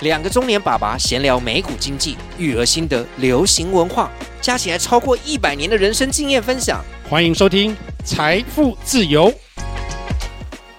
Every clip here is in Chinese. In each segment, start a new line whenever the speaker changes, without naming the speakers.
两个中年爸爸闲聊美股经济、育儿心得、流行文化，加起来超过一百年的人生经验分享。
欢迎收听《财富自由》。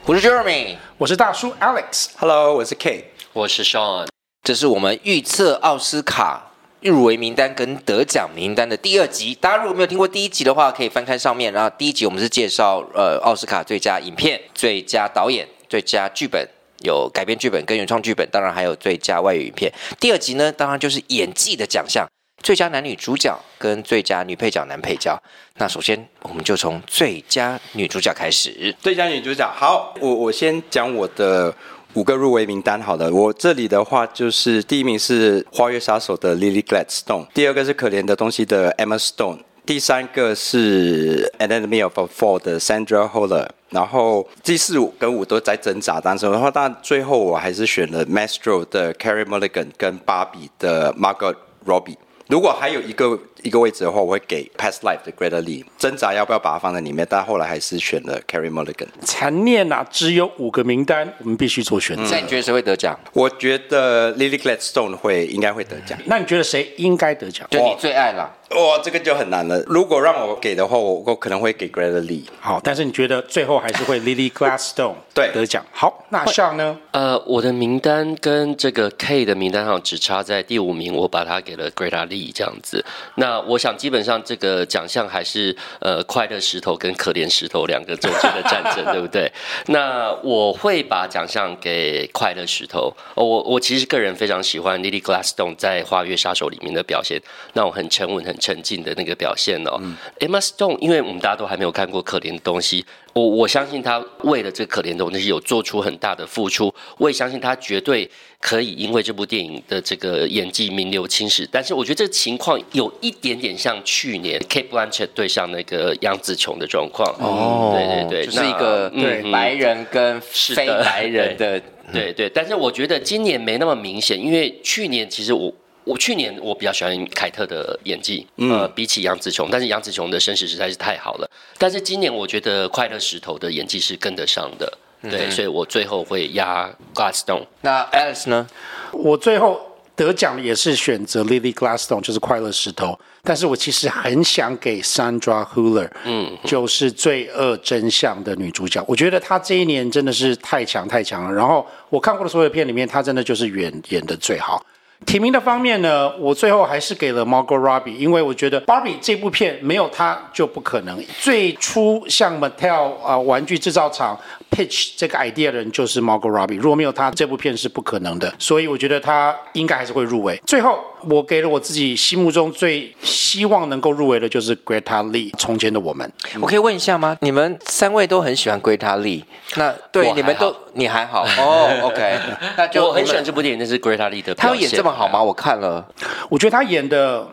我是 Jeremy，
我是大叔 Alex，Hello，
我是 K，
我是 Sean。
这是我们预测奥斯卡入围名单跟得奖名单的第二集。大家如果没有听过第一集的话，可以翻看上面。然后第一集我们是介绍呃奥斯卡最佳影片、最佳导演、最佳剧本，有改编剧本跟原创剧本，当然还有最佳外语影片。第二集呢，当然就是演技的奖项，最佳男女主角跟最佳女配角、男配角。那首先我们就从最佳女主角开始。
最佳女主角，好，我我先讲我的。五个入围名单，好的，我这里的话就是第一名是《花月杀手》的 Lily Gladstone，第二个是《可怜的东西》的 Emma Stone，第三个是《Anatomy of a Fall》的 Sandra Holler，然后第四五跟五都在挣扎当中，然后但最后我还是选了《Maestro》的 Carey Mulligan 跟《芭比》的 Margot Robbie。如果还有一个一个位置的话，我会给 Past Life 的 Greta Lee，挣扎要不要把它放在里面，但后来还是选了 Carey Mulligan。
残念啊，只有五个名单，我们必须做选择。
那、嗯、你觉得谁会得奖？
我觉得 Lily Gladstone 会应该会得奖。
那你觉得谁应该得奖？
就你最爱了。
哇，这个就很难了。如果让我给的话，我我可能会给 Greta Lee。
好，但是你觉得最后还是会 Lily Gladstone 对得奖？好，那像呢？
呃，我的名单跟这个 K 的名单上只差在第五名，我把它给了 Greta Lee 这样子。那我想基本上这个奖项还是呃快乐石头跟可怜石头两个中间的战争，对不对？那我会把奖项给快乐石头。我我其实个人非常喜欢 Lily Gladstone 在《花月杀手》里面的表现，那种很沉稳很。沉静的那个表现哦、嗯、Emma Stone，因为我们大家都还没有看过可怜的东西，我我相信他为了这可怜的东西有做出很大的付出，我也相信他绝对可以因为这部电影的这个演技名留青史。但是我觉得这个情况有一点点像去年 Kate Blanchett 对上那个杨紫琼的状况哦，对对对，
就是一个对白人跟非白人的，
对对，但是我觉得今年没那么明显，因为去年其实我。我去年我比较喜欢凯特的演技，嗯、呃，比起杨紫琼，但是杨紫琼的身世实在是太好了。但是今年我觉得快乐石头的演技是跟得上的，嗯、对，所以我最后会压 Glassstone。
那 Alice 呢？
我最后得奖的也是选择 Lily Glassstone，就是快乐石头。但是我其实很想给 Sandra Huller，嗯，就是罪恶真相的女主角。我觉得她这一年真的是太强太强了。然后我看过的所有片里面，她真的就是演演的最好。提名的方面呢，我最后还是给了 Margot Robbie，因为我觉得 Barbie 这部片没有她就不可能。最初像 Mattel 啊、玩具制造厂 pitch 这个 idea 的人就是 Margot Robbie，如果没有他，这部片是不可能的。所以我觉得他应该还是会入围。最后。我给了我自己心目中最希望能够入围的，就是 Greta Lee 从前的我们。
我可以问一下吗？你们三位都很喜欢 Greta Lee，那对你们都你还好哦、oh,？OK，那就
我很喜欢这部电影，那是 Greta Lee 的。
他会演这么好吗？我看了，
我觉得他演的。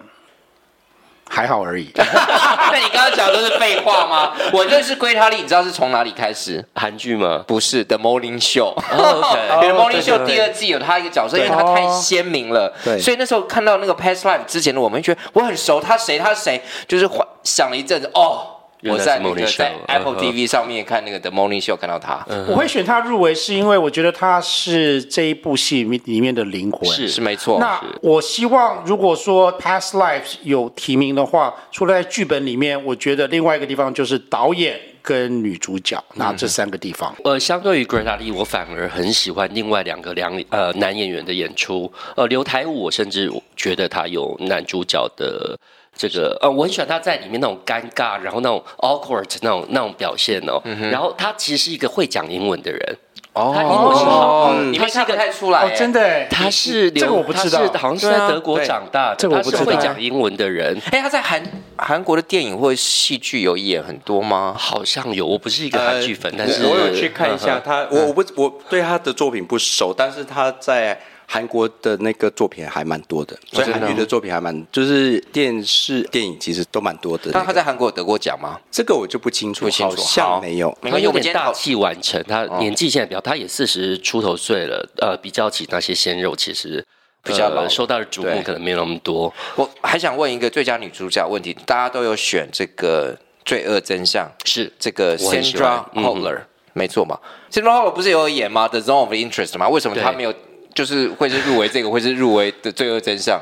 还好而已。
那你刚刚讲的都是废话吗？我认识 Greta Lee，你知道是从哪里开始？
韩剧吗？
不是，The Morning Show。
Oh.
The Morning Show 第二季有他一个角色，因为他太鲜明了。对。所以那时候看到那个 Past Life 之前的我们，觉得我很熟，他谁？他谁？就是想了一阵子，哦。我在那个在 Apple TV 上面看那个 The Morning Show，看到他。
我会选他入围，是因为我觉得他是这一部戏里面的灵魂。
是是没错。
那我希望如果说 Past Lives 有提名的话，除了在剧本里面，我觉得另外一个地方就是导演跟女主角，那这三个地方。
呃，相对于 Greta Lee，我反而很喜欢另外两个两呃男演员的演出。呃，刘台武，我甚至觉得他有男主角的。这个呃，我很喜欢他在里面那种尴尬，然后那种 awkward 那种那种表现哦。嗯、然后他其实是一个会讲英文的人。
哦，
他英文是好，
哦，你们看不太出来
哦，真的耶，
他是
这个我不知道。
他是好像是在德国长大的，
这个我不知道。
他是会讲英文的人。
哎，他在韩韩国的电影或戏剧有演很多吗？
好像有，我不是一个韩剧粉，但是
我有去看一下
嗯。
他，我我不我对他的作品不熟，但是他在韩国的那个作品还蛮多的，所以韩语的作品还蛮，就是电视电影其实都蛮多的。
那他在韩国有得过奖吗？
这个我就不清楚，
不清楚
好像没有。
没关系，
他有
我们今天讨
点大器晚成，他年纪现在比较，他也四十出头岁了，呃，比较起那些鲜肉，其实
比较老
呃受到的瞩目
对
可能没有那么多。
我还想问一个最佳女主角问题，大家都有选这个《罪恶真相》，
是这个
Sandra
嗯
Hüller，没错嘛？Sandra Holler 不是有演吗？The Zone of Interest 吗？为什么她
对
没有？就是会是入围这个，会是入围的《罪恶真相》，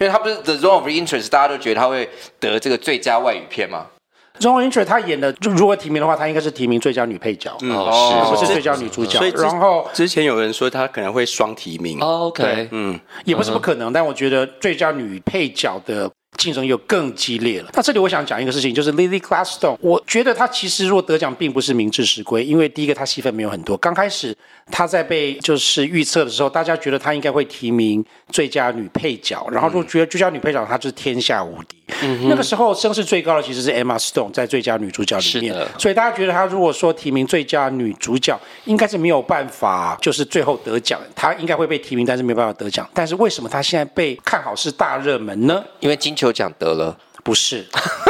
因为他不是 The Zone of Interest，大家都觉得他会得这个最佳外语片嘛
？Zone of Interest 他演的，就如果提名的话，他应该是提名最佳女配角，
哦，
不是最佳女主角。
所以。
然后
之前有人说他可能会双提名，
哦，OK，
嗯，
也不是不可能，但我觉得最佳女配角的竞争又更激烈了。那这里我想讲一个事情，就是 Lily Gladstone，我觉得她其实若得奖并不是名至实归，因为第一个她戏份没有很多。刚开始她在被就是预测的时候，大家觉得她应该会提名最佳女配角，然后如果觉得最佳女配角她就是天下无敌。那个时候声势最高的其实是 Emma Stone 在最佳女主角里面。所以大家觉得她如果说提名最佳女主角，应该是没有办法，就是最后得奖，她应该会被提名，但是没有办法得奖。但是为什么她现在被看好是大热门呢？
因为金球奖得了，
不是，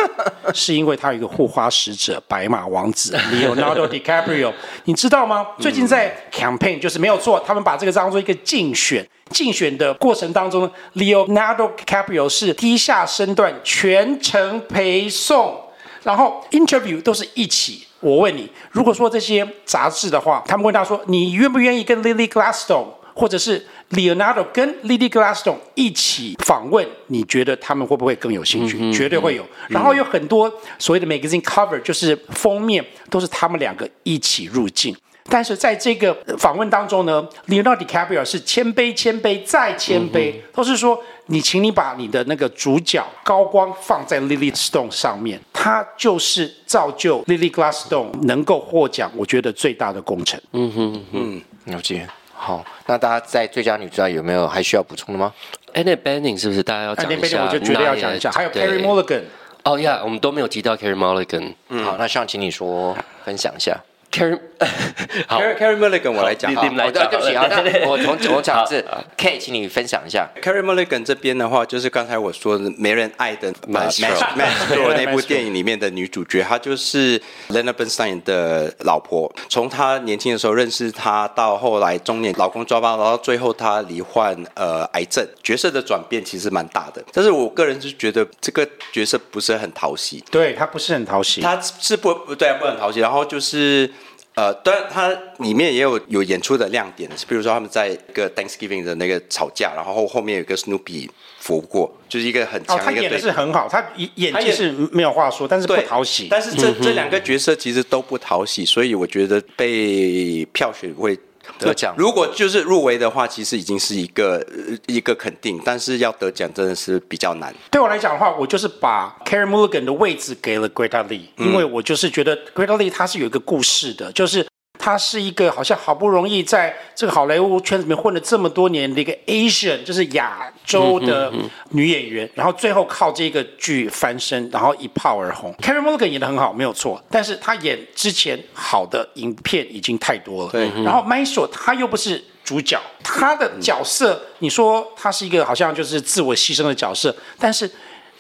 是因为他有一个护花使者白马王子 Leonardo DiCaprio，你知道吗？最近在 campaign 就是没有错，他们把这个当做一个竞选，竞选的过程当中，Leonardo DiCaprio 是低下身段全程陪送，然后 interview 都是一起。我问你，如果说这些杂志的话，他们问他说，你愿不愿意跟 Lily Gladstone 或者是 Leonardo 跟 Lily Gladstone 一起访问，你觉得他们会不会更有兴趣？绝对会有。然后有很多所谓的 magazine cover，就是封面都是他们两个一起入镜。但是在这个访问当中呢，Leonardo DiCaprio 是谦卑、谦卑再谦卑，都是说你，请你把你的那个主角高光放在 Lily Stone 上面，他就是造就 Lily Glassstone 能够获奖，我觉得最大的功臣。
嗯哼嗯，
了解。好，那大家在最佳女主角有没有还需要补充的吗
？Annette Bening 是不是大家要讲一下？
我就绝对要讲一下。还有 Carey Mulligan。
哦呀，我们都没有提到 Carey Mulligan。
嗯，好，那希望请你说分享一下。
好
Carey Mulligan 我来讲，
你们来讲，
对不起啊，我从我讲是 K，请你分享一下。
Carey Mulligan 这边的话，就是刚才我说的没人爱的
Maestro
Maestro 那部电影里面的女主角，她就是 Leonard Bernstein 的老婆。从她年轻的时候认识她，到后来中年老公抓包，然后最后她罹患呃癌症，角色的转变其实蛮大的。但是我个人是觉得这个角色不是很讨喜，
对，她不是很讨喜，
她是不不对，不很讨喜。然后就是。呃，当然，它里面也有有演出的亮点，比如说他们在一个 Thanksgiving 的那个吵架，然后后面有一个 Snoopy 扶过，就是一个很强的一个。
哦，他演的是很好，他演技是没有话说，但是不讨喜。
但是这这两个角色其实都不讨喜，所以我觉得被票选会。
得奖，
如果就是入围的话，其实已经是一个一个肯定，但是要得奖真的是比较难。
对我来讲的话，我就是把 Carey Mulligan 的位置给了 Greta Lee，因为我就是觉得 Greta Lee 她是有一个故事的，就是她是一个好像好不容易在这个好莱坞圈子里面混了这么多年的一个 Asian，就是亚洲的女演员，然后最后靠这个剧翻身，然后一炮而红。Carey Mulligan 演的很好，没有错，但是她演之前好的影片已经太多了。
对，
然后 Maestro 他又不是主角，他的角色，你说他是一个好像就是自我牺牲的角色，但是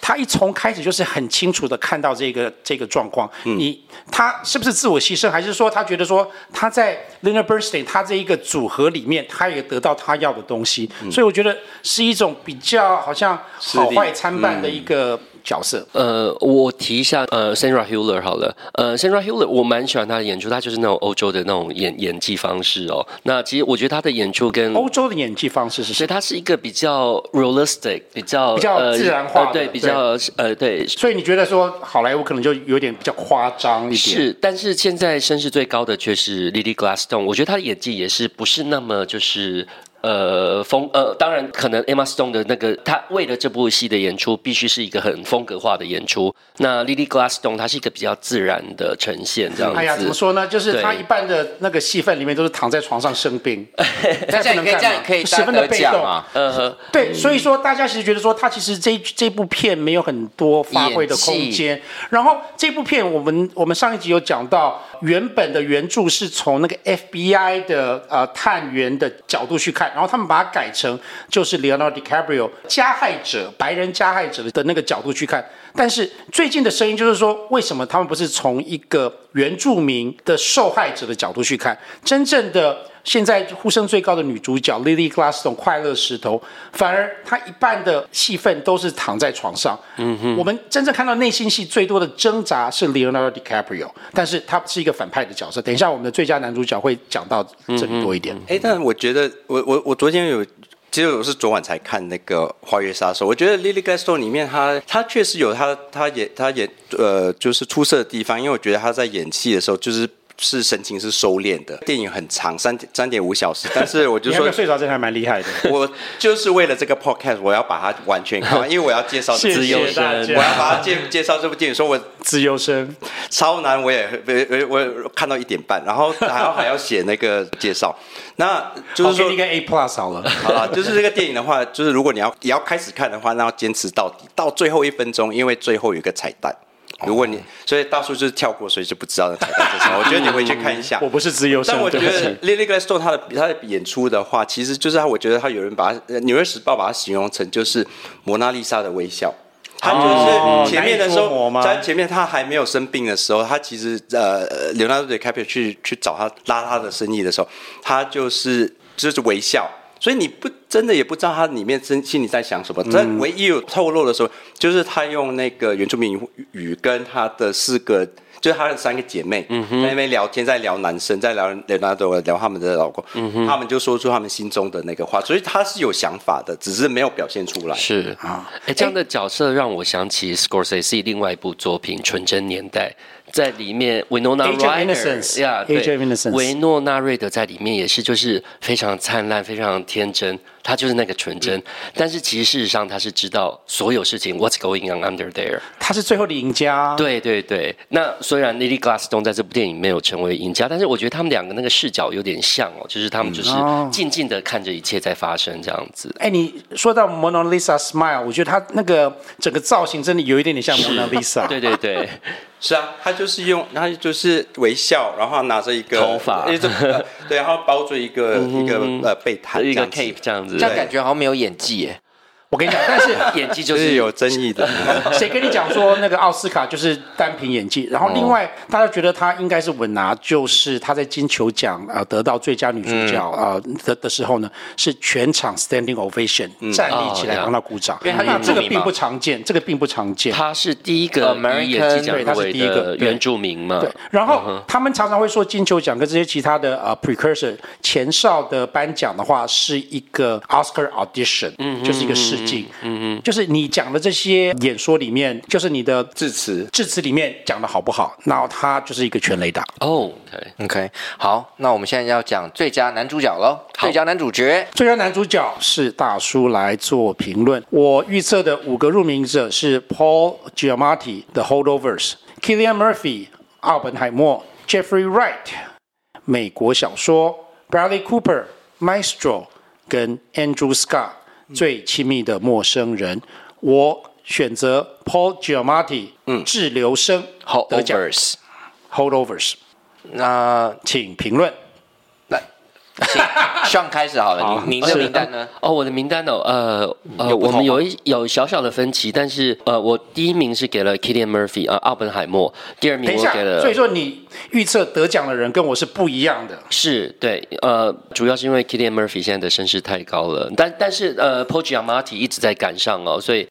他一从开始就是很清楚的看到这个这个状况。你他是不是自我牺牲，还是说他觉得说他在 Leonard Bernstein 他这一个组合里面，他也得到他要的东西？所以我觉得是一种比较好像好坏参半的一个。角色，
呃，我提一下，呃，Sandra Hüller 好了，呃，Sandra Hüller 我蛮喜欢她的演出，她就是那种欧洲的那种演演技方式哦。那其实我觉得她的演出跟
欧洲的演技方式是，
所以她是一个比较 realistic，比较
比较自然化、呃呃，对，
比较呃对。
所以你觉得说好莱坞可能就有点比较夸张一点？
是，但是现在声势最高的却是 Lily Gladstone，我觉得她的演技也是不是那么就是。呃风呃，当然可能 Emma Stone 的那个他为了这部戏的演出，必须是一个很风格化的演出。那 Lily Gladstone 她是一个比较自然的呈现，这样子。
哎呀，怎么说呢？就是他一半的那个戏份里面都是躺在床上生病，
这样可以这样可以
十分的被动
啊。
呃，
对，所以说大家其实觉得说他其实这这部片没有很多发挥的空间。然后这部片我们我们上一集有讲到，原本的原著是从那个 FBI 的呃探员的角度去看。然后他们把它改成就是 Leonardo DiCaprio 加害者白人加害者的那个角度去看，但是最近的声音就是说，为什么他们不是从一个原住民的受害者的角度去看？真正的现在呼声最高的女主角 Lily Gladstone 快乐石头，反而她一半的戏份都是躺在床上。嗯哼，我们真正看到内心戏最多的挣扎是 Leonardo DiCaprio，但是他是一个反派的角色。等一下我们的最佳男主角会讲到这里多一点。
哎、嗯，但我觉得我我我昨天有。其实我是昨晚才看那个《花月杀手》，我觉得 Lily Gladstone 里面她她确实有她她演她演呃就是出色的地方，因为我觉得她在演戏的时候就是。是神情是收敛的，电影很长，三三点五小时，但是 我就说
睡着，这还蛮厉害的。
我就是为了这个 podcast，我要把它完全看完，因为我要介绍自由身，我要把它介介绍这部电影，说我
自由身
超难，我也我我看到一点半，然后还要还要写那个介绍，那就是说
一个 A plus 好了，
好了，就是这个电影的话，就是如果你要也要开始看的话，那要坚持到底，到最后一分钟，因为最后有一个彩蛋。如果你所以大叔就是跳过，所以就不知道的彩蛋是什么。我觉得你回去看一下。
我不是自由身，
但我觉得 Lily Gladstone 他的他的演出的话，其实就是他，我觉得他有人把他《纽约时报》把它形容成就是蒙娜丽莎的微笑。他就是前面的时候，在前面他还没有生病的时候，他其实呃，Leonardo DiCaprio 去去找他拉他的生意的时候，他就是就是微笑。所以你不真的也不知道他里面真心里在想什么。他唯一有透露的时候，就是他用那个原住民语跟他的四个，就是他的三个姐妹在那边聊天，在聊男生，在聊聊那都聊他们的老公，他们就说出他们心中的那个话。所以他是有想法的，只是没有表现出来。
是啊，哎，这样的角色让我想起 Scorsese 另外一部作品《纯真年代》。在里面，维诺纳瑞德呀，对，维诺纳瑞德在里面也是，就是非常灿烂，非常天真。他就是那个纯真，嗯、但是其实事实上他是知道所有事情。What's going on under there？
他是最后的赢家。
对对对。那虽然 Lily Gladstone 在这部电影没有成为赢家，但是我觉得他们两个那个视角有点像哦，就是他们就是静静的看着一切在发生这样子。
哎、嗯哦，你说到 Mona Lisa Smile，我觉得他那个整个造型真的有一点点像 Mona Lisa。
对对对，
是啊，他就是用，他就是微笑，然后拿着一个
头发，
呃、对，然后包着一个、嗯、一个呃被毯，
一个 cape 这样子。
这样感觉好像没有演技耶。
我跟你讲，但是
演技就是 有争议的。
谁跟你讲说那个奥斯卡就是单凭演技？然后另外，大家觉得他应该是稳拿，就是他在金球奖呃得到最佳女主角呃的的时候呢，是全场 standing ovation 站立起来帮他鼓掌。因为这个并不常见，这个并不常见。
他是第一个女演技奖，
对，他是第一个
原住民嘛。
对。然后他们常常会说金球奖跟这些其他的呃 precursor 前哨的颁奖的话，是一个 Oscar audition，嗯，就是一个试。嗯嗯，就是你讲的这些演说里面，就是你的
致辞，
致辞里面讲的好不好？然后他就是一个全雷达。
哦、oh,，OK OK，好，那我们现在要讲最佳男主角喽。最佳男主角，
最佳男主角是大叔来做评论。我预测的五个入名者是 Paul Giamatti 的 Holdovers、Killian Murphy 奥本海默，Jeffrey Wright 美国小说，Bradley Cooper Maestro 跟 Andrew Scott。最亲密的陌生人，我选择 Paul Giamatti，嗯，滞留生，Holdovers，Holdovers，那请评论。
请上开始好了，好，您的名单呢？
哦，我的名单哦，呃呃，我们有一有小小的分歧，但是呃，我第一名是给了 Kitty Murphy 啊、呃，奥本海默，第二名我给了。
所以说你预测得奖的人跟我是不一样的。
是对，呃，主要是因为 Kitty Murphy 现在的身世太高了，但但是呃，Paul Giamatti 一直在赶上哦，所以。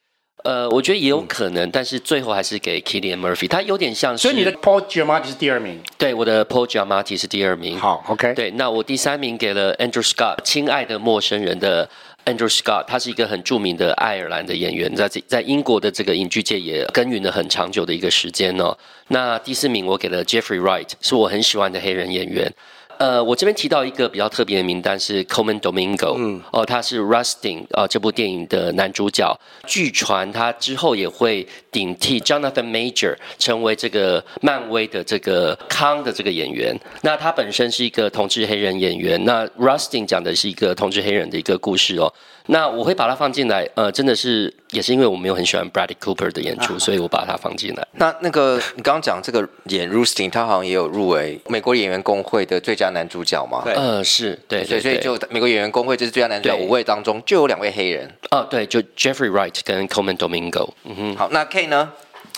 呃，我觉得也有可能，嗯、但是最后还是给 Killian Murphy，他有点像是。
所以你的 Paul Giamatti 是第二名。
对，我的 Paul Giamatti 是第二名。
好，OK。
对，那我第三名给了 Andrew Scott，亲爱的陌生人的 Andrew Scott，他是一个很著名的爱尔兰的演员，在在英国的这个影剧界也耕耘了很长久的一个时间哦。那第四名我给了 Jeffrey Wright，是我很喜欢的黑人演员。呃，我这边提到一个比较特别的名单是 Colman Domingo，嗯，哦，他是 Rustin 呃这部电影的男主角，据传他之后也会顶替 Jonathan Major 成为这个漫威的这个康的这个演员。那他本身是一个同志黑人演员，那 Rustin 讲的是一个同志黑人的一个故事哦。那我会把它放进来，呃，真的是也是因为我没有很喜欢 Bradley Cooper 的演出，啊、所以我把它放进来。
那那个你刚刚讲这个演 Rustin，他好像也有入围美国演员工会的最佳男主角嘛？
对，呃，是对，对，对，
所以就美国演员工会这是最佳男主角五位当中就有两位黑人。
哦、呃，对，就 Jeffrey Wright 跟 Coleman Domingo。嗯哼，
好，那 K 呢？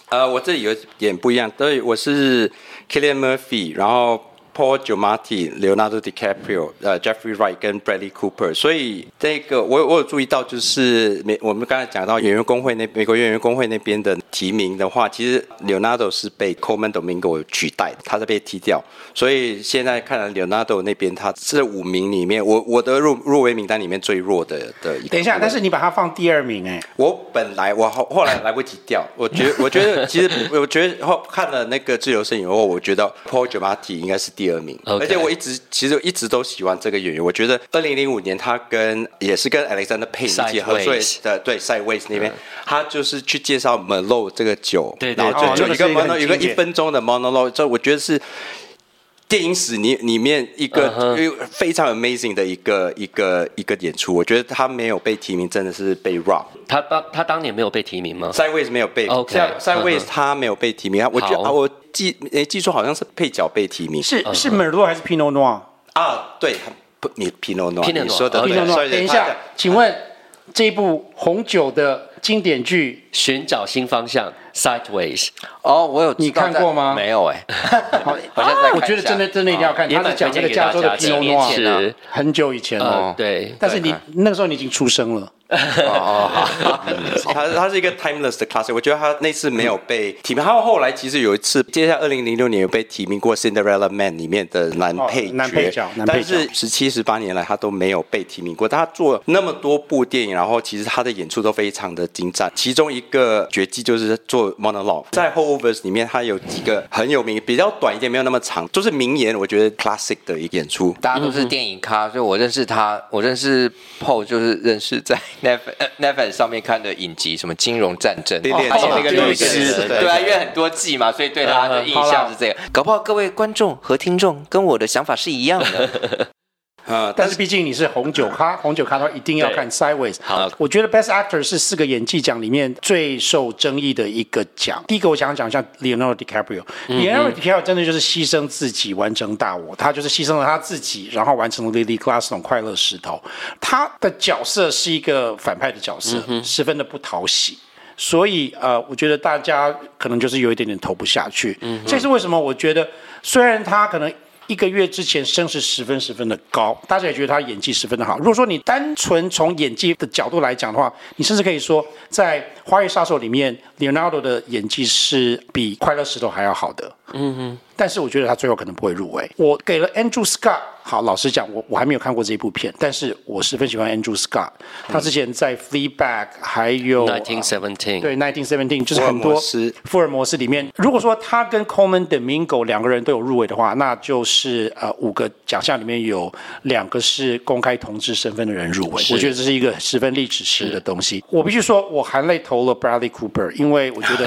呃，我这里有点不一样，对，我是 Killian Murphy，然后。Paul Giamatti、Leonardo DiCaprio、呃 Jeffrey Wright 跟 Bradley Cooper，所以这个我我有注意到，就是美我们刚才讲到演员工会那美国演员工会那边的提名的话，其实 Leonardo 是被 Coleman Domingo 取代，他是被踢掉，所以现在看来 Leonardo 那边他这五名里面，我我的入入围名单里面最弱的的一个。
等一下，但是你把他放第二名哎，
我本来我后后来来不及掉，我觉得我觉得其实我觉得后看了那个自由身影后，我觉得 Paul Giamatti 应该是第。第二名.而且我一直其实一直都喜欢这个演员。我觉得二零零五年他跟也是跟 Alexander Payne 一起合作的，对，Sideways 那边，他就是去介绍 Merlot 这个酒，
对，对，
然后就就一个 monologue，有个一分钟的 monologue，这我觉得是电影史里里面一个非常 amazing 的一个一个一个演出。我觉得他没有被提名，真的是被 rob。
他当他当年没有被提名吗
？Sideways 没有被，OK，Sideways 他没有被提名。我觉得我。记诶，记错好像是配角被提名，
是是 Merlot 还是 Pinot Noir
啊？对，不，你 Pinot Noir，你说的
Pinot Noir。等一下，请问这一部红酒的经典剧《
寻找新方向》（Sideways）
哦，我有
你看过吗？
没有哎，
好，我觉得真的真的一定要看。他是讲这个加州的 Pinot Noir，很久以前了，
对。
但是你那个时候你已经出生了。
哦，他他 是一个 timeless 的 classic，我觉得他那次没有被提名，他后来其实有一次，接下来二零零六年有被提名过《Cinderella Man》里面的男配角，
男配角，
但是十七十八年来他都没有被提名过。他做那么多部电影，然后其实他的演出都非常的精湛，其中一个绝技就是做 monologue，在 Holdovers 里面他有几个很有名，比较短一点，没有那么长，就是名言，我觉得 classic 的一个演出。
大家都是电影咖，所以我认识他，我认识 Paul 就是认识在。Netflix 上面看的影集，什么金融战争，
对对，那个律师，
对啊，因为很多季嘛，所以对他的印象是这个。搞不好各位观众和听众跟我的想法是一样的。
呃，但是毕竟你是红酒咖，红酒咖的话一定要看 Sideways。好，我觉得 Best Actor 是四个演技奖里面最受争议的一个奖。第一个我想讲一下 Leonardo DiCaprio，Leonardo、嗯、DiCaprio 真的就是牺牲自己完成大我，他就是牺牲了他自己，然后完成了 Lily Gladstone 快乐石头。他的角色是一个反派的角色，嗯、十分的不讨喜，所以呃，我觉得大家可能就是有一点点投不下去。嗯，这是为什么？我觉得虽然他可能。一个月之前声势十分十分的高，大家也觉得他演技十分的好。如果说你单纯从演技的角度来讲的话，你甚至可以说，在《花月杀手》里面，Leonardo 的演技是比《快乐石头》还要好的。嗯哼。但是我觉得他最后可能不会入围。我给了 Andrew Scott。好，老实讲，我我还没有看过这一部片，但是我十分喜欢 Andrew Scott。他之前在 Fleabag 还有
Nineteen Seventeen，
对 Nineteen Seventeen 就是很多福尔摩斯里面。如果说他跟 Colman Domingo 两个人都有入围的话，那就是呃五个奖项里面有两个是公开同志身份的人入围。我觉得这是一个十分历史式的东西。我必须说，我含泪投了 Bradley Cooper，因为我觉得，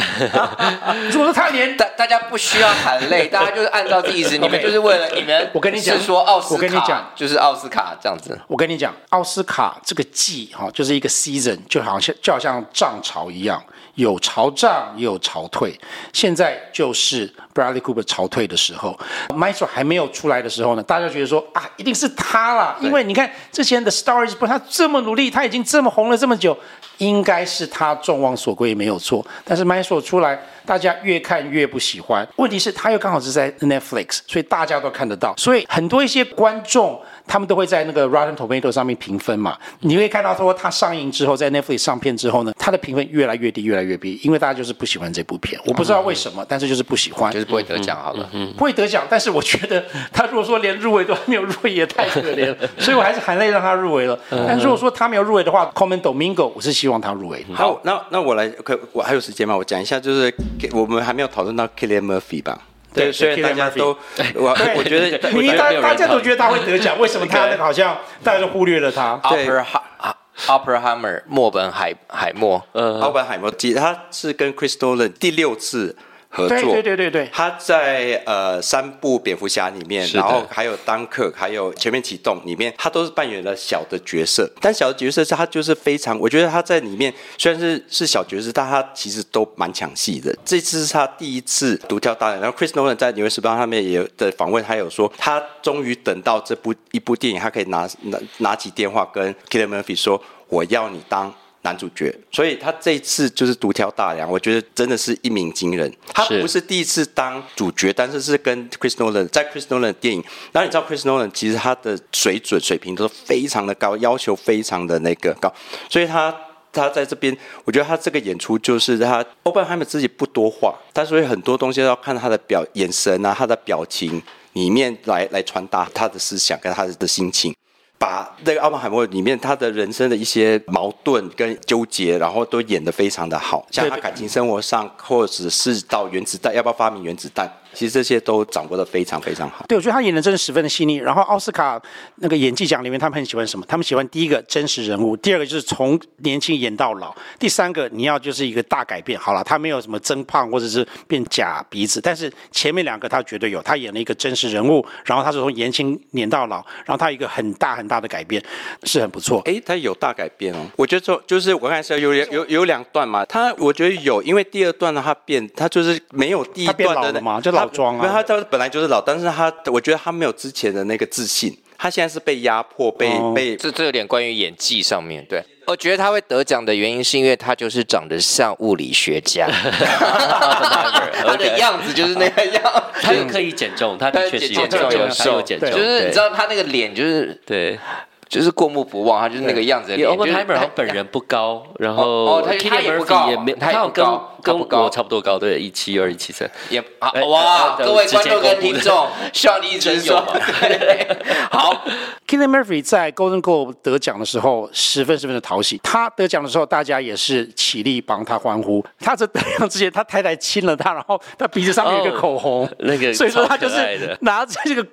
如果说他连
大大家不需要含泪，大家就是按照意思，你们 就是为了你们，
我跟你讲
说奥斯卡。我跟你讲，就是奥斯卡这样子。
我跟你讲，奥斯卡这个季哈，就是一个 season，就好像就好像涨潮一样，有潮涨也有潮退。现在就是 Bradley Cooper 潮退的时候，Maestro 还没有出来的时候呢，大家觉得说啊，一定是他了，因为你看之前的 Is Born，他这么努力，他已经这么红了这么久，应该是他众望所归没有错。但是 My So 出来。大家越看越不喜欢，问题是他又刚好是在 Netflix，所以大家都看得到，所以很多一些观众。他们都会在那个 Rotten Tomato 上面评分嘛？你会看到说，他上映之后，在 Netflix 上片之后呢，他的评分越来越低，越来越低，因为大家就是不喜欢这部片。我不知道为什么，但是就是不喜欢，
就是不会得奖好了，
不会得奖。但是我觉得他如果说连入围都还没有入围，也太可怜了。所以我还是含泪让他入围了。但如果说他没有入围的话 c o m m e n Domingo，我是希望他入围。
好，那那我来，可我还有时间吗？我讲一下，就是我们还没有讨论到 Killian Murphy 吧。对，虽然大家都，我我觉得，
你大大家都觉得他会得奖，为什么他那个好像大家都忽略了他？
对，Oppenheimer 墨本海海默，
呃，奥本海默，其实他是跟 Chris Nolan 第六次。合作，
对对对对对，
他在呃三部蝙蝠侠里面，然后还有当克，还有全面启动里面，他都是扮演了小的角色。但小的角色是他就是非常，我觉得他在里面虽然是是小角色，但他其实都蛮抢戏的。这次是他第一次独挑大梁。然后 Chris Nolan 在《纽约时报》上面也的访问，他有说他终于等到这部一部电影，他可以拿拿拿起电话跟 Killian Murphy 说：“我要你当。”男主角，所以他这一次就是独挑大梁，我觉得真的是一鸣惊人。他不是第一次当主角，但是是跟 Chris Nolan 在 Chris Nolan 的电影。然后你知道 Chris Nolan 其实他的水准水平都非常的高，要求非常的那个高，所以他他在这边，我觉得他这个演出就是他 Oppenheimer 自己不多话，但所以很多东西要看他的表眼神啊，他的表情里面来来传达他的思想跟他的心情。把那个奥本海默里面他的人生的一些矛盾跟纠结，然后都演得非常的好，像他感情生活上，或者是到原子弹要不要发明原子弹。其实这些都掌握的非常非常好。
对，我觉得他演的真的十分的细腻。然后奥斯卡那个演技奖里面，他们很喜欢什么？他们喜欢第一个真实人物，第二个就是从年轻演到老，第三个你要就是一个大改变。好了，他没有什么增胖或者是变假鼻子，但是前面两个他绝对有。他演了一个真实人物，然后他是从年轻演到老，然后他有一个很大很大的改变，是很不错。
哎，他有大改变哦。我觉得说就是我看是有有有有两段嘛，他我觉得有，因为第二段呢，他变他就是没有第一段的
嘛，就老装啊，
因为他他本来就是老，但是他我觉得他没有之前的那个自信，他现在是被压迫，被、哦、被
这这有点关于演技上面。对，我觉得他会得奖的原因是因为他就是长得像物理学家，他的样子就是那个样，
他又可以减重，他的确是减重，有瘦减重，
就是你知道他那个脸就是对。就是过目不忘，他就是那个样子。
Oppenheimer 他本人不高，然后
哦，他他也不高，
也没他跟跟我差不多高，对，一七二一七三。
也哇，各位观众跟听众，希望你一直说。好
，Killian Murphy 在 Golden Globe 得奖的时候十分十分的讨喜，他得奖的时候大家也是起立帮他欢呼。他在得奖之前，他太太亲了他，然后他鼻子上面有一个口红，
那个
所以说他就是拿着这个。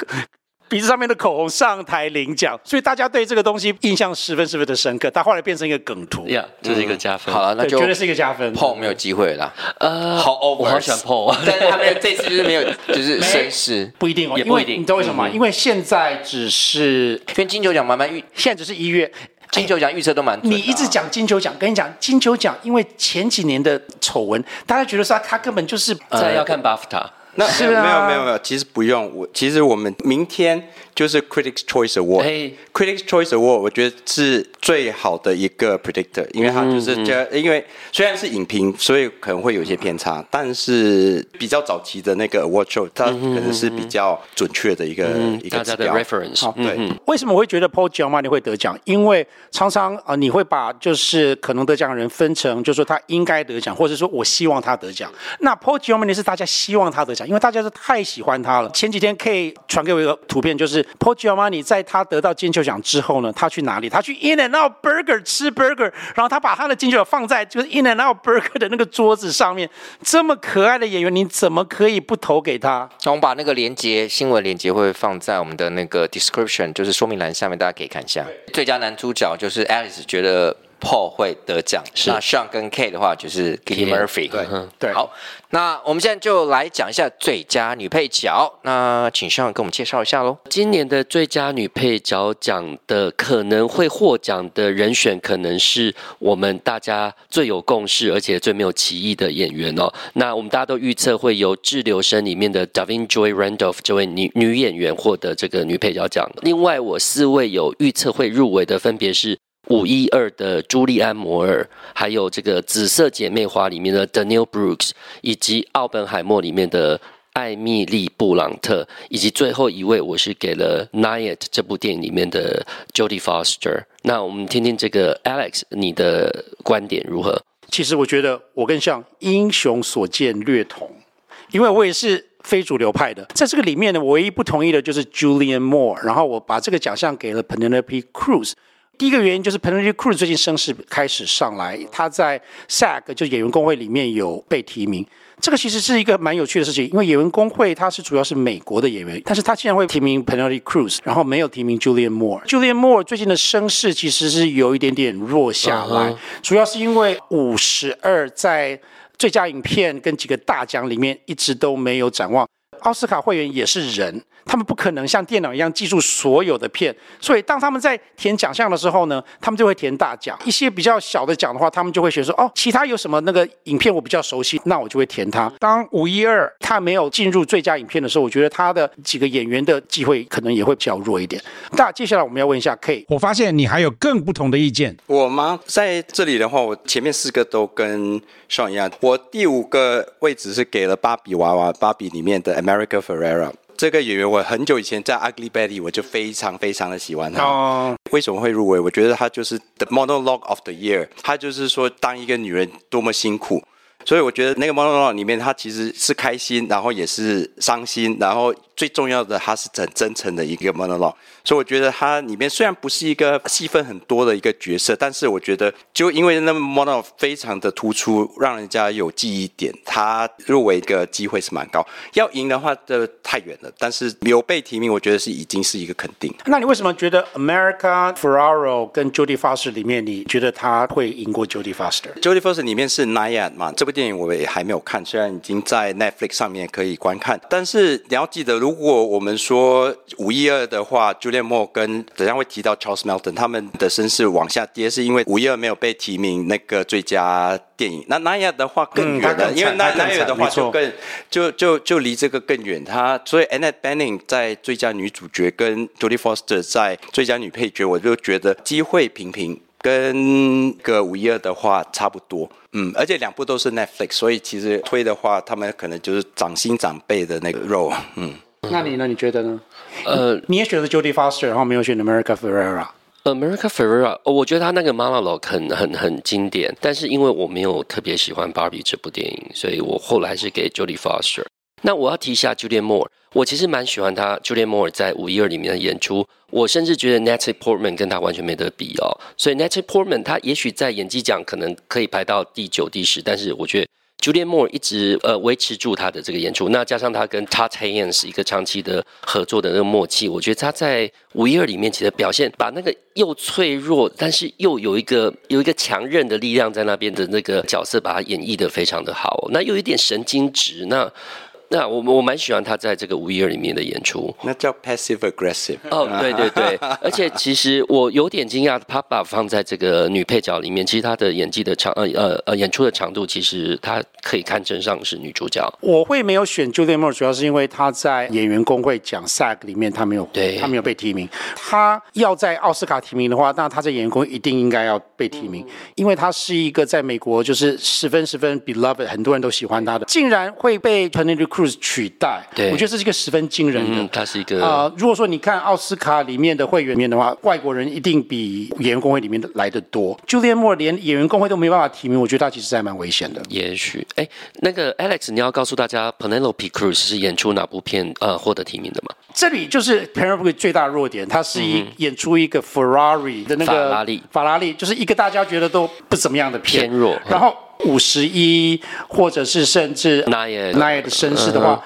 鼻子上面的口红上台领奖，所以大家对这个东西印象十分十分的深刻。他后来变成一个梗图，
呀，这是一个加分。
好了，那就
绝对是一个加分。
Paul 没有机会了，
呃，
好，
我好喜欢 Paul，
但是他没有，这次就是没有，就是绅士，
不一定哦，
也不一定。
你知道为什么吗？因为现在只是，
因为金球奖慢慢预，
现在只是一月，
金球奖预测都蛮。
你一直讲金球奖，跟你讲金球奖，因为前几年的丑闻，大家觉得说他根本就是
在要看 BAFTA。
那是啊，没有没有没有，其实不用。我其实我们明天。就是 Critics Choice Award，Critics Choice Award，我觉得是最好的一个 predictor，因为它就是这，嗯嗯、因为虽然是影评，所以可能会有一些偏差，但是比较早期的那个 Award Show，它可能是比较准确的一个、嗯、一个指标。大家的
reference，
好，对。嗯、为什么我会觉得 Paul Giamatti 会得奖？因为常常啊，你会把就是可能得奖的人分成，就是说他应该得奖，或者说我希望他得奖。那 Paul Giamatti 是大家希望他得奖，因为大家是太喜欢他了。前几天 K 传给我一个图片，就是。Paul Giamatti 在他得到金球奖之后呢，他去哪里？他去 In and Out Burger 吃 burger，然后他把他的金球放在就是 In and Out Burger 的那个桌子上面。这么可爱的演员，你怎么可以不投给他？
那我们把那个连接新闻连接会放在我们的那个 description，就是说明栏下面，大家可以看一下。最佳男主角就是 Alex 觉得。Paul 会得奖，是那 Sean 跟 Kate 的话就是 Cillian Murphy。
对对，
好，那我们现在就来讲一下最佳女配角。那请 Sean 给我们介绍一下喽。
今年的最佳女配角奖的可能会获奖的人选，可能是我们大家最有共识而且最没有歧义的演员哦。那我们大家都预测会由《滞留生》里面的 Da'Vine Joy Randolph 这位女女演员获得这个女配角奖。另外，我四位有预测会入围的，分别是。五一二的朱利安·摩尔，还有这个《紫色姐妹花》里面的 Daniel Brooks，以及《奥本海默》里面的艾蜜莉·布朗特，以及最后一位，我是给了《Nyet》这部电影里面的 Jodie Foster。那我们听听这个 Alex，你的观点如何？
其实我觉得我更像英雄所见略同，因为我也是非主流派的。在这个里面呢，唯一不同意的就是 Julian Moore，然后我把这个奖项给了 Penelope Cruz。第一个原因就是 Penelope Cruz 最近声势开始上来，他在 SAG 就演员工会里面有被提名。这个其实是一个蛮有趣的事情，因为演员工会它是主要是美国的演员，但是他竟然会提名 Penelope Cruz，然后没有提名 Julianne Moore。Julianne Moore 最近的声势其实是有一点点弱下来，uh huh. 主要是因为五十二在最佳影片跟几个大奖里面一直都没有展望。奥斯卡会员也是人。他们不可能像电脑一样记住所有的片，所以当他们在填奖项的时候呢，他们就会填大奖。一些比较小的奖的话，他们就会选说哦，其他有什么那个影片我比较熟悉，那我就会填它。当五一二他没有进入最佳影片的时候，我觉得他的几个演员的机会可能也会比较弱一点。那接下来我们要问一下 K，
我发现你还有更不同的意见。
我吗？在这里的话，我前面四个都跟 Sean 一样，我第五个位置是给了芭比娃娃，芭比里面的 America Ferrera。这个演员我很久以前在《Ugly Betty》我就非常非常的喜欢他。Oh. 为什么会入围？我觉得他就是 The Monologue of the Year。他就是说，当一个女人多么辛苦。所以我觉得那个 monologue 里面，他其实是开心，然后也是伤心，然后最重要的，他是很真诚的一个 monologue。所以我觉得它里面虽然不是一个戏份很多的一个角色，但是我觉得就因为那个 monologue 非常的突出，让人家有记忆点，他入围的机会是蛮高。要赢的话，这太远了。但是有被提名，我觉得是已经是一个肯定。
那你为什么觉得 America Ferraro 跟 Judy Foster 里面，你觉得他会赢过 Judy Foster？Jodie
Foster 里面是 Nyan 嘛？这部。电影我也还没有看，虽然已经在 Netflix 上面可以观看，但是你要记得，如果我们说五一二的话 Moore 跟等下会提到 Charles Melton，他们的声势往下跌，是因为五一二没有被提名那个最佳电影。那 Nyad 的话更远了，嗯、因为 Nyad 的话就更就就就离这个更远。他所以 Annette Bening 在最佳女主角跟 Jodie Foster 在最佳女配角，我就觉得机会平平。跟个五一二的话差不多，嗯，而且两部都是 Netflix，所以其实推的话，他们可能就是掌心长辈的那个肉，嗯。
那你呢？你觉得呢？呃，你也选择 Jodie Foster，然后没有选 America Ferrera。
America Ferrera，我觉得他那个 monologue 很很很经典，但是因为我没有特别喜欢 Barbie 这部电影，所以我后来是给 Jodie Foster。那我要提一下 Julianne Moore，我其实蛮喜欢他 Julianne Moore 在五一二里面的演出，我甚至觉得 Natalie Portman 跟他完全没得比哦。所以 Natalie Portman 他也许在演技奖可能可以排到第九、第十，但是我觉得 Julian Moore 一直呃维持住他的这个演出，那加上他跟 Todd Haynes 一个长期的合作的那个默契，我觉得他在五一二里面其实表现，把那个又脆弱但是又有一个有一个强韧的力量在那边的那个角色，把它演绎的非常的好，那又有一点神经质那。那我我蛮喜欢他在这个五一二里面的演出，
那叫 passive aggressive。
哦，对对对，而且其实我有点惊讶，他把放在这个女配角里面，其实他的演技的长呃呃呃演出的长度，其实他可以看称上是女主角。
我会没有选 Julianne Moore，主要是因为他在演员工会奖 SAG 里面他没有，对，他没有被提名。他要在奥斯卡提名的话，那他在演员工会一定应该要被提名，因为他是一个在美国就是十分十分 beloved，很多人都喜欢他的，竟然会被 Cruz 取代，对，我觉得这是一个十分惊人的。
他、嗯、是一个
啊、呃，如果说你看奥斯卡里面的会员里面的话，外国人一定比演员工会里面的来的多。Julianne Moore 连演员工会都没办法提名，我觉得他其实还蛮危险的。
也许，哎，那个 Alex，你要告诉大家，Penelope Cruz 是演出哪部片呃获得提名的吗？
这里就是 Penelope 最大的弱点，他是一、嗯、演出一个 Ferrari 的那个
法拉利，
法拉利就是一个大家觉得都不怎么样的片，
偏弱，
然后。五十一，或者是甚至
那也那也
的身世的话。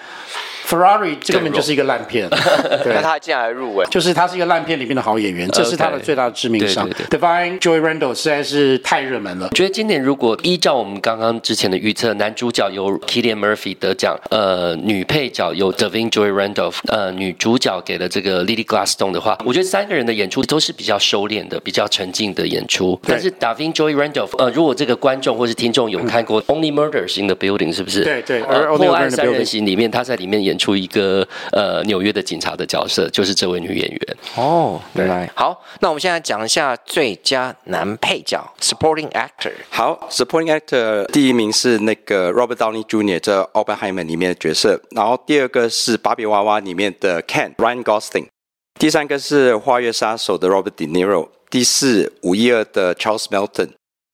Ferrari 这根本就是一个烂片，
对，那他竟然还入围，
就是他是一个烂片里面的好演员，这是他的最大的致命伤。Divine Joy Randall 实在是太热门了。
我觉得今年如果依照我们刚刚之前的预测，男主角由 Killian Murphy 得奖，呃，女配角由 Da'Vine Joy Randolph，呃，女主角给了这个 Lily Gladstone 的话，我觉得三个人的演出都是比较收敛的、比较沉静的演出。但是 Da'Vine Joy Randolph，呃，如果这个观众或是听众有看过 Only Murders in the Building，是不是？
对对，
而破案三人行里面，他在里面演出一个。呃，纽约的警察的角色就是这位女演员
哦，原来好，那我们现在讲一下最佳男配角 （Supporting Actor）。
好，Supporting Actor 第一名是那个 Robert Downey Jr. 这《奥本海默》里面的角色，然后第二个是《芭比娃娃》里面的 Ken Ryan Gosling，第三个是《花月杀手》的 Robert De Niro，第四《五一二》的 Charles Melton。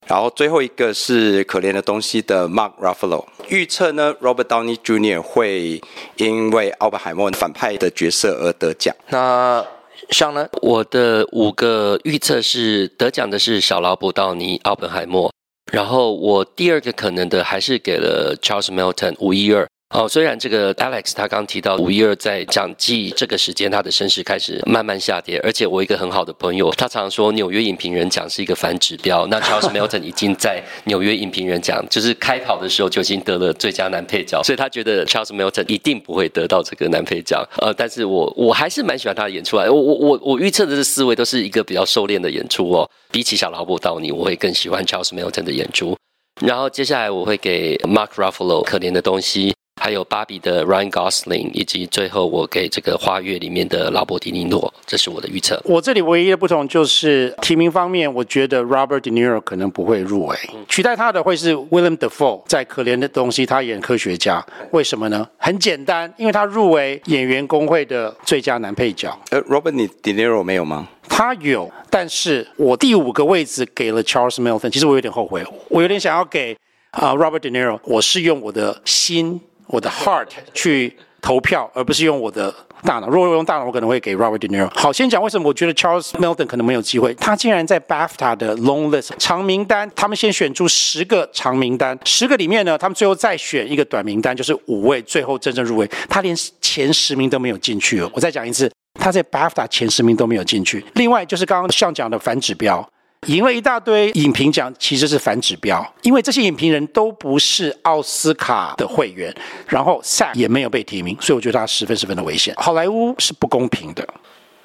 然后最后一个是可怜的东西的 Mark Ruffalo。预测呢，Robert Downey Jr. 会因为奥本海默反派的角色而得奖。
那上呢？
我的五个预测是得奖的是小劳勃道尼奥本海默，然后我第二个可能的还是给了 Charles Melton 五一二。哦，虽然这个 Alex 他刚提到五一二在讲季这个时间他的声势开始慢慢下跌，而且我一个很好的朋友，他常说纽约影评人奖是一个反指标。那 Charles Melton 已经在纽约影评人奖就是开跑的时候就已经得了最佳男配角，所以他觉得 Charles Melton 一定不会得到这个男配角。呃，但是我我还是蛮喜欢他的演出来，我我我我预测的这四位都是一个比较收敛的演出哦。比起小劳勃道尼，我会更喜欢 Charles Melton 的演出。然后接下来我会给 Mark Ruffalo 可怜的东西。还有芭比的 Ryan Gosling，以及最后我给这个花月里面的劳勃迪尼诺，这是我的预测。
我这里唯一的不同就是提名方面，我觉得 Robert De Niro 可能不会入围，取代他的会是 William Defoe 在可怜的东西他演科学家，为什么呢？很简单，因为他入围演员工会的最佳男配角。
呃，Robert De Niro 没有吗？
他有，但是我第五个位置给了 Charles Melton，其实我有点后悔，我有点想要给啊、uh, Robert De Niro，我是用我的心。我的 heart 去投票，而不是用我的大脑。如果我用大脑，我可能会给 Robert De Niro。好，先讲为什么我觉得 Charles Melton 可能没有机会。他竟然在 BAFTA 的 long list 长名单，他们先选出十个长名单，十个里面呢，他们最后再选一个短名单，就是五位最后真正入围。他连前十名都没有进去哦。我再讲一次，他在 BAFTA 前十名都没有进去。另外就是刚刚像讲的反指标。赢了一大堆影评奖，其实是反指标，因为这些影评人都不是奥斯卡的会员，然后 SAG 也没有被提名，所以我觉得他十分十分的危险。好莱坞是不公平的。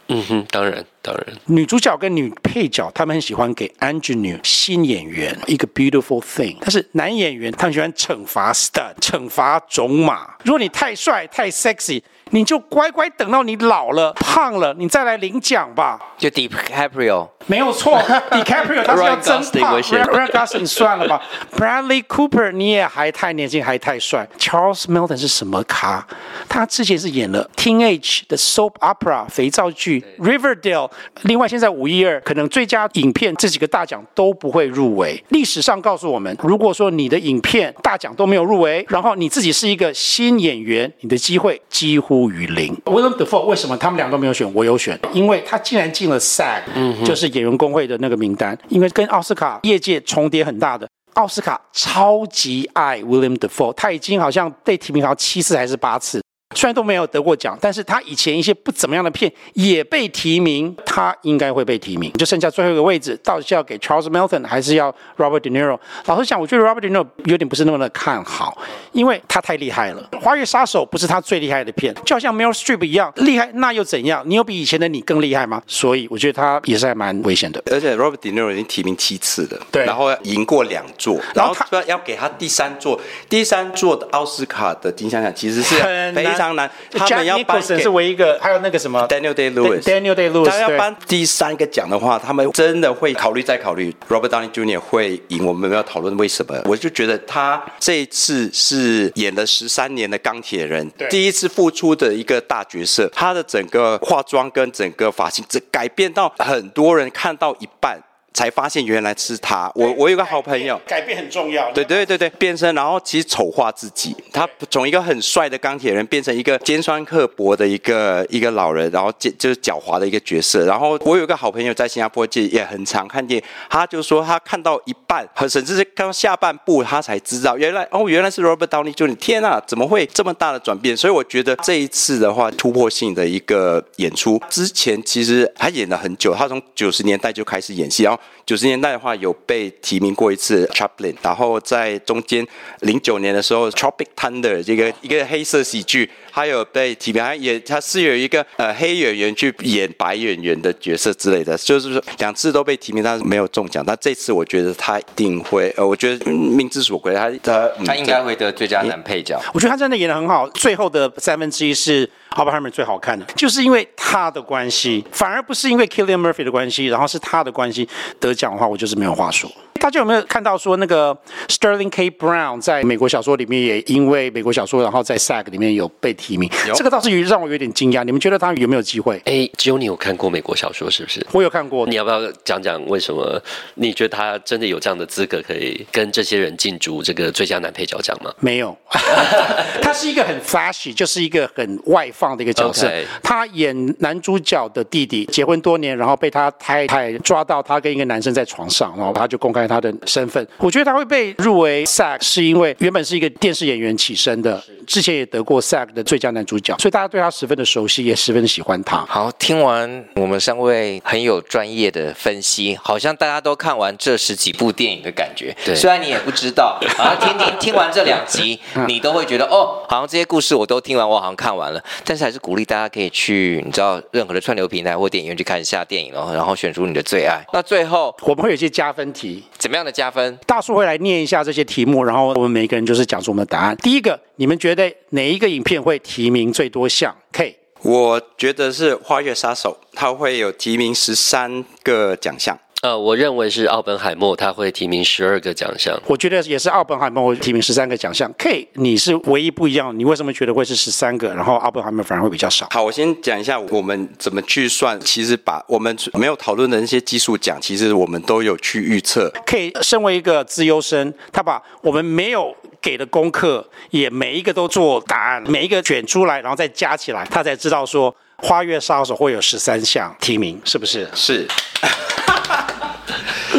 嗯哼，当然当然。
女主角跟女配角，他们很喜欢给 ingenue 新演员一个 beautiful thing，但是男演员他们喜欢惩罚 stud，惩罚种马。如果你太帅太 sexy。你就乖乖等到你老了、胖了，你再来领奖吧。
就 DiCaprio
没有错，DiCaprio 他是要真胖。Ryan Gosling 算了吧，Bradley Cooper 你也还太年轻，还太帅。Charles Melton 是什么咖？他之前是演了 Teenage 的 Soap Opera 肥皂剧 Riverdale。另外，现在五一二可能最佳影片这几个大奖都不会入围。历史上告诉我们，如果说你的影片大奖都没有入围，然后你自己是一个新演员，你的机会几乎。于零。William Defoe 为什么他们两个没有选？我有选，因为他竟然进了 SAG，就是演员工会的那个名单。因为跟奥斯卡业界重叠很大的，奥斯卡超级爱 William Defoe，他已经好像被提名好像七次还是八次。虽然都没有得过奖，但是他以前一些不怎么样的片也被提名，他应该会被提名。就剩下最后一个位置，到底是要给 Charles Melton 还是要 Robert De Niro？老实讲，我觉得 Robert De Niro 有点不是那么的看好，因为他太厉害了。《花月杀手》不是他最厉害的片，就好像 Meryl Streep 一样厉害，那又怎样？你有比以前的你更厉害吗？所以我觉得他也是还蛮危险的。
而且 Robert De Niro 已经提名七次了，
对，
然后赢过两座，然后他要给他第三座，第三座的奥斯卡的金像奖其实是非常。当然，他们要颁
是唯一一个，还有那个什么
Daniel Day Lewis，Daniel
Day Lewis，
他要颁第三个奖的话，他们真的会考虑再考虑。Robert Downey Jr. 会赢，我们没有讨论为什么。我就觉得他这一次是演了十三年的钢铁人，第一次复出的一个大角色，他的整个化妆跟整个发型，这改变到很多人看到一半。才发现原来是他。我我有个好朋友，
改变很重要。
对对对对，变身，然后其实丑化自己。他从一个很帅的钢铁人变成一个尖酸刻薄的一个一个老人，然后就是狡猾的一个角色。然后我有个好朋友在新加坡界也很常看见，他就说他看到一半，甚至是看到下半部，他才知道原来哦，原来是 Robert Downey Jr. 天啊，怎么会这么大的转变？所以我觉得这一次的话，突破性的一个演出。之前其实他演了很久，他从九十年代就开始演戏，然后。九十年代的话有被提名过一次 Chaplin，然后在中间零九年的时候 Tropic Thunder 这个一个黑色喜剧，他有被提名，他也他是有一个呃黑演员去演白演员的角色之类的，就是说两次都被提名，但是没有中奖。但这次我觉得他一定会，呃，我觉得命之所归，他他、嗯、
他应该会得最佳男配角。
我觉得他真的演的很好，最后的三分之一是。奥本海默最好看的，就是因为他的关系，反而不是因为 Killian Murphy 的关系，然后是他的关系得奖的话，我就是没有话说。大家有没有看到说那个 Sterling K. Brown 在美国小说里面也因为美国小说，然后在 SAG 里面有被提名？这个倒是让我有点惊讶。你们觉得他有没有机会？
哎，只有你有看过美国小说是不是？
我有看过。
你要不要讲讲为什么你觉得他真的有这样的资格可以跟这些人竞逐这个最佳男配角奖吗？
没有，他是一个很 flashy，就是一个很外放的一个角色。Okay. 他演男主角的弟弟，结婚多年，然后被他太太抓到他跟一个男生在床上，然后他就公开。他的身份。我觉得他会被入围 SAG，是因为原本是一个电视演员起身的，之前也得过 SAG 的最佳男主角，所以大家对他十分的熟悉，也十分的喜欢他。
好，听完我们三位很有专业的分析，好像大家都看完这十几部电影的感觉。对，虽然你也不知道，好像听听听完这两集，你都会觉得哦，好像这些故事我都听完，我好像看完了。但是还是鼓励大家可以去，你知道任何的串流平台或电影院去看一下电影哦，然后选出你的最爱。那最后
我们会有一些加分题，
怎么样的加分？
大叔会来念一下这些题目，然后我们每一个人就是讲出我们的答案。第一个，你们觉得哪一个影片会提名最多项？K，
我觉得是《花月杀手》，它会有提名十三个奖项。
呃，我认为是奥本海默，他会提名十二个奖项。
我觉得也是奥本海默会提名十三个奖项。K，你是唯一不一样，你为什么觉得会是十三个，然后奥本海默反而会比较少？
好，我先讲一下我们怎么去算。其实把我们没有讨论的那些技术奖，其实我们都有去预测。
K，身为一个资优生，他把我们没有给的功课也每一个都做答案，每一个卷出来，然后再加起来，他才知道说《花月杀手》会有十三项提名，是不是？
是。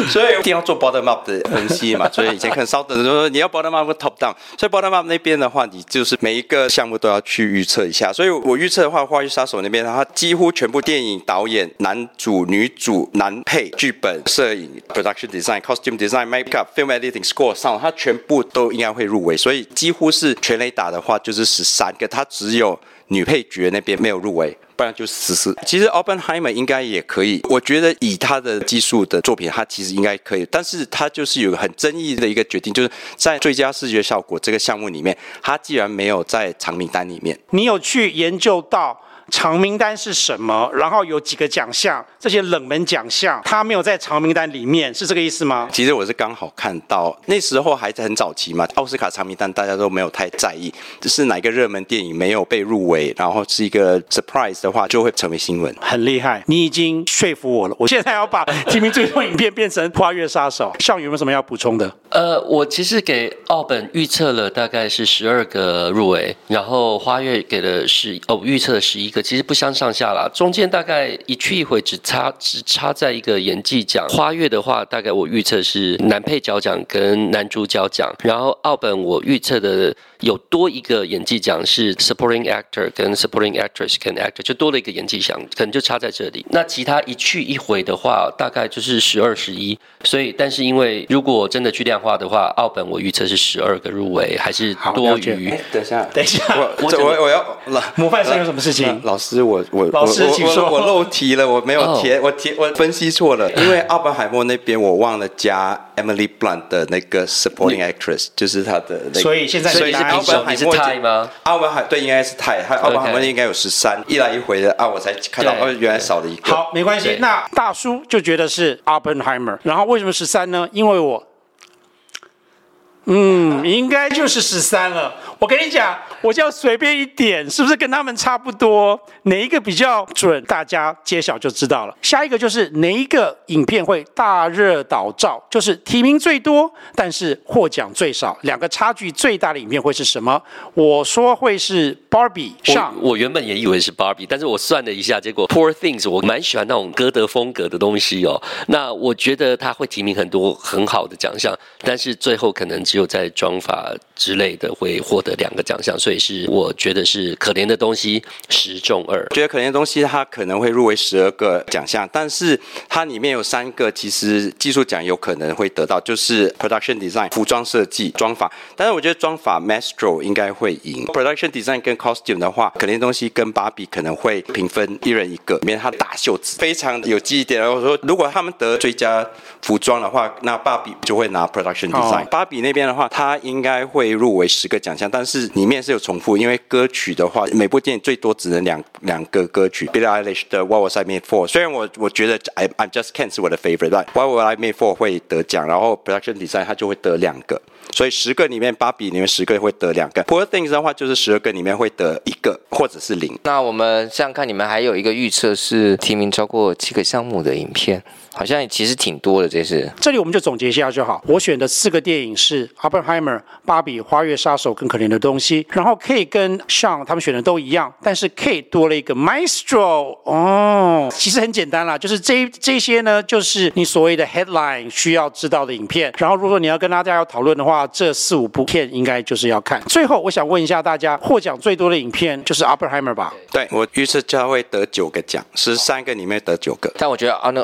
所以一定要做 bottom up 的分析嘛，所以以前看稍等的时候说你要 bottom up top down，所以 bottom up 那边的话，你就是每一个项目都要去预测一下。所以我预测的话，《花月杀手》那边，它几乎全部电影导演、男主、女主、男配、剧本、摄影、production design、costume design、makeup、film editing、score、上它全部都应该会入围。所以几乎是全垒打的话，就是十三个，它只有女配角那边没有入围。不然就是十四。其实 Oppenheimer 应该也可以，我觉得以他的技术的作品，他其实应该可以。但是他就是有个很争议的一个决定，就是在最佳视觉效果这个项目里面，他既然没有在长名单里面。
你有去研究到？长名单是什么？然后有几个奖项，这些冷门奖项，他没有在长名单里面，是这个意思吗？
其实我是刚好看到那时候还是很早期嘛，奥斯卡长名单大家都没有太在意，就是哪个热门电影没有被入围，然后是一个 surprise 的话，就会成为新闻。
很厉害，你已经说服我了。我现在要把提名最多影片变成《花月杀手》。项羽有没有什么要补充的？
呃，我其实给奥本预测了大概是十二个入围，然后花月给了十哦，预测了十一个。其实不相上下啦，中间大概一去一回，只差只差在一个演技奖。花月的话，大概我预测是男配角奖跟男主角奖，然后奥本我预测的有多一个演技奖是 supporting actor 跟 supporting actress 跟 actor，就多了一个演技奖，可能就差在这里。那其他一去一回的话，大概就是十二十一。所以，但是因为如果真的去量化的话，奥本我预测是十二个入围，还是多余。
等一下，
等一下，
我我我，我要老
模范生有什么事情？
老师，我我
老师请说，
我漏题了，我没有填，我填我分析错了，因为奥本海默那边我忘了加 Emily Blunt 的那个 supporting actress，就是他的那个。
所以现在
所以是奥本海默吗？
奥本海对应该是泰，奥本海默应该有十三，一来一回的啊，我才看到哦，原来少了一个。
好，没关系，那大叔就觉得是 Oppenheimer，然后为什么十三呢？因为我，嗯，应该就是十三了。我跟你讲，我就随便一点，是不是跟他们差不多？哪一个比较准？大家揭晓就知道了。下一个就是哪一个影片会大热倒灶，就是提名最多，但是获奖最少，两个差距最大的影片会是什么？我说会是 Barbie 上。
我原本也以为是 Barbie，但是我算了一下，结果 Poor Things 我蛮喜欢那种歌德风格的东西哦。那我觉得他会提名很多很好的奖项，但是最后可能只有在妆发之类的会获得两个奖项，所以是我觉得是可怜的东西十中二。
觉得可怜的东西它可能会入围十二个奖项，但是它里面有三个其实技术奖有可能会得到，就是 production design 服装设计妆法。但是我觉得妆法 Maestro 应该会赢 production design 跟 costume 的话，可怜的东西跟芭比可能会平分一人一个。里面它的大袖子非常有记忆点。然后我说如果他们得最佳服装的话，那芭比就会拿 production design。芭比那边的话，它应该会入围十个奖项，但是里面是有重复，因为歌曲的话，每部电影最多只能两两个歌曲。Billie Eilish 的 What Was I Made For，虽然我我觉得 I I Just Can't 是我的 favorite，but What Was I Made For 会得奖，然后 Production Design 它就会得两个，所以十个里面芭比里面十个会得两个。Poor Things 的话就是十二个里面会得一个或者是零。
那我们这样看，你们还有一个预测是提名超过七个项目的影片。好像其实挺多的，这是。
这里我们就总结一下就好。我选的四个电影是《Oppenheimer》、《芭比》、《花月杀手》更《可怜的东西》，然后 K 跟 Sean 他们选的都一样，但是 K 多了一个 Maestro 哦，其实很简单啦，就是这这些呢，就是你所谓的 headline 需要知道的影片。然后如果你要跟大家要讨论的话，这四五部片应该就是要看。最后，我想问一下大家，获奖最多的影片就是 Oppenheimer 吧？
对，我预测他会得九个奖，十三个里面得九个。
但我觉得啊，那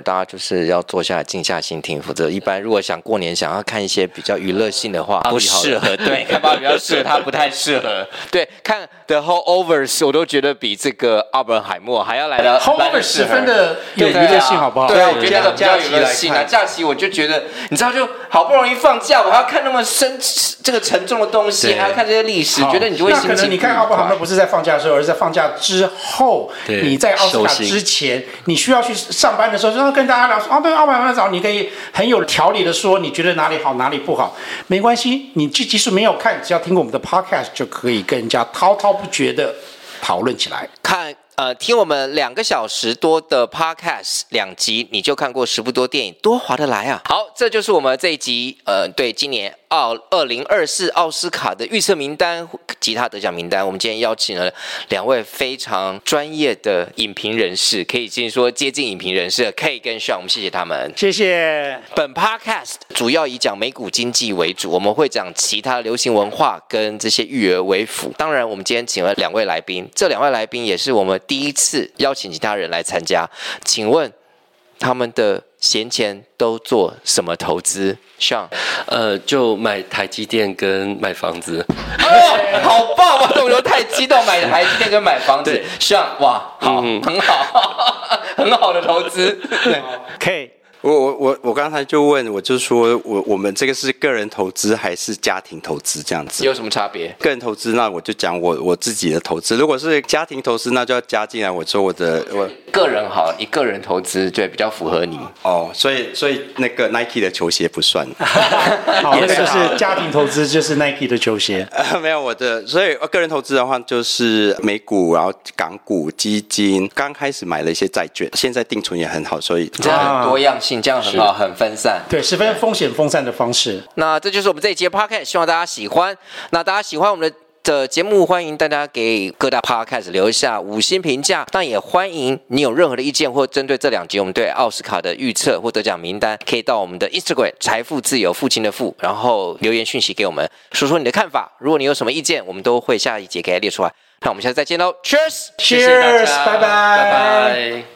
大家就是要坐下来静下心听，否则一般如果想过年想要看一些比较娱乐性的话，不适合。对，看芭比比较适合，他不太适合。对，看 The Holdovers 我都觉得比这个奥本海默还要来的
Holdovers 十分的有娱乐性，好不好？
对啊，我觉得那个比较娱乐性啊。假期我就觉得，你知道，就好不容易放假，我还要看那么深这个沉重的东西，还要看这些历史，觉得你就会心情。那可能
你看奥本海默不是在放假的时候，而是在放假之后。你在奥斯卡之前，你需要去上班的时候，就要跟大家聊说，哦，对，奥本海默早，你可以很有条理的说，你觉得哪里好，哪里不好，没关系，你即即使没有看，只要听过我们的 podcast 就可以跟人家滔滔不觉得讨论起来。
看。呃，听我们两个小时多的 podcast 两集，你就看过十部多电影，多划得来啊！好，这就是我们这一集，呃，对今年奥二零二四奥斯卡的预测名单其他得奖名单。我们今天邀请了两位非常专业的影评人士，可以先说接近影评人士的 K 跟 Sean，我们谢谢他们，
谢谢。
本 podcast 主要以讲美股经济为主，我们会讲其他流行文化跟这些育儿为辅。当然，我们今天请了两位来宾，这两位来宾也是我们。第一次邀请其他人来参加，请问他们的闲钱都做什么投资？Sean，
呃，就买台积电跟买房子。
哦，好棒啊！我都太激动，买台积电跟买房子。Sean，哇，好，嗯、很好，很好的投资。对
，K。
我我我我刚才就问，我就说我我们这个是个人投资还是家庭投资这样子？
有什么差别？
个人投资，那我就讲我我自己的投资。如果是家庭投资，那就要加进来。我说我的我
个人好，一个人投资对比较符合你
哦。所以所以那个 Nike 的球鞋不算。
好，那个就是家庭投资，就是 Nike 的球鞋。
呃，没有我的，所以个人投资的话就是美股，然后港股、基金。刚开始买了一些债券，现在定存也很好，所以
这样很多样性。这样很好，很分散，
对，十分风险分散的方式。
那这就是我们这一集的 podcast，希望大家喜欢。那大家喜欢我们的的节目，欢迎大家给各大 podcast 留下五星评价。但也欢迎你有任何的意见，或针对这两集我们对奥斯卡的预测或得奖名单，可以到我们的 Instagram 财富自由父亲的父，然后留言讯息给我们，说说你的看法。如果你有什么意见，我们都会下一节给它列出来。那我们下次再见喽，Cheers，
谢谢大家，拜拜，拜拜。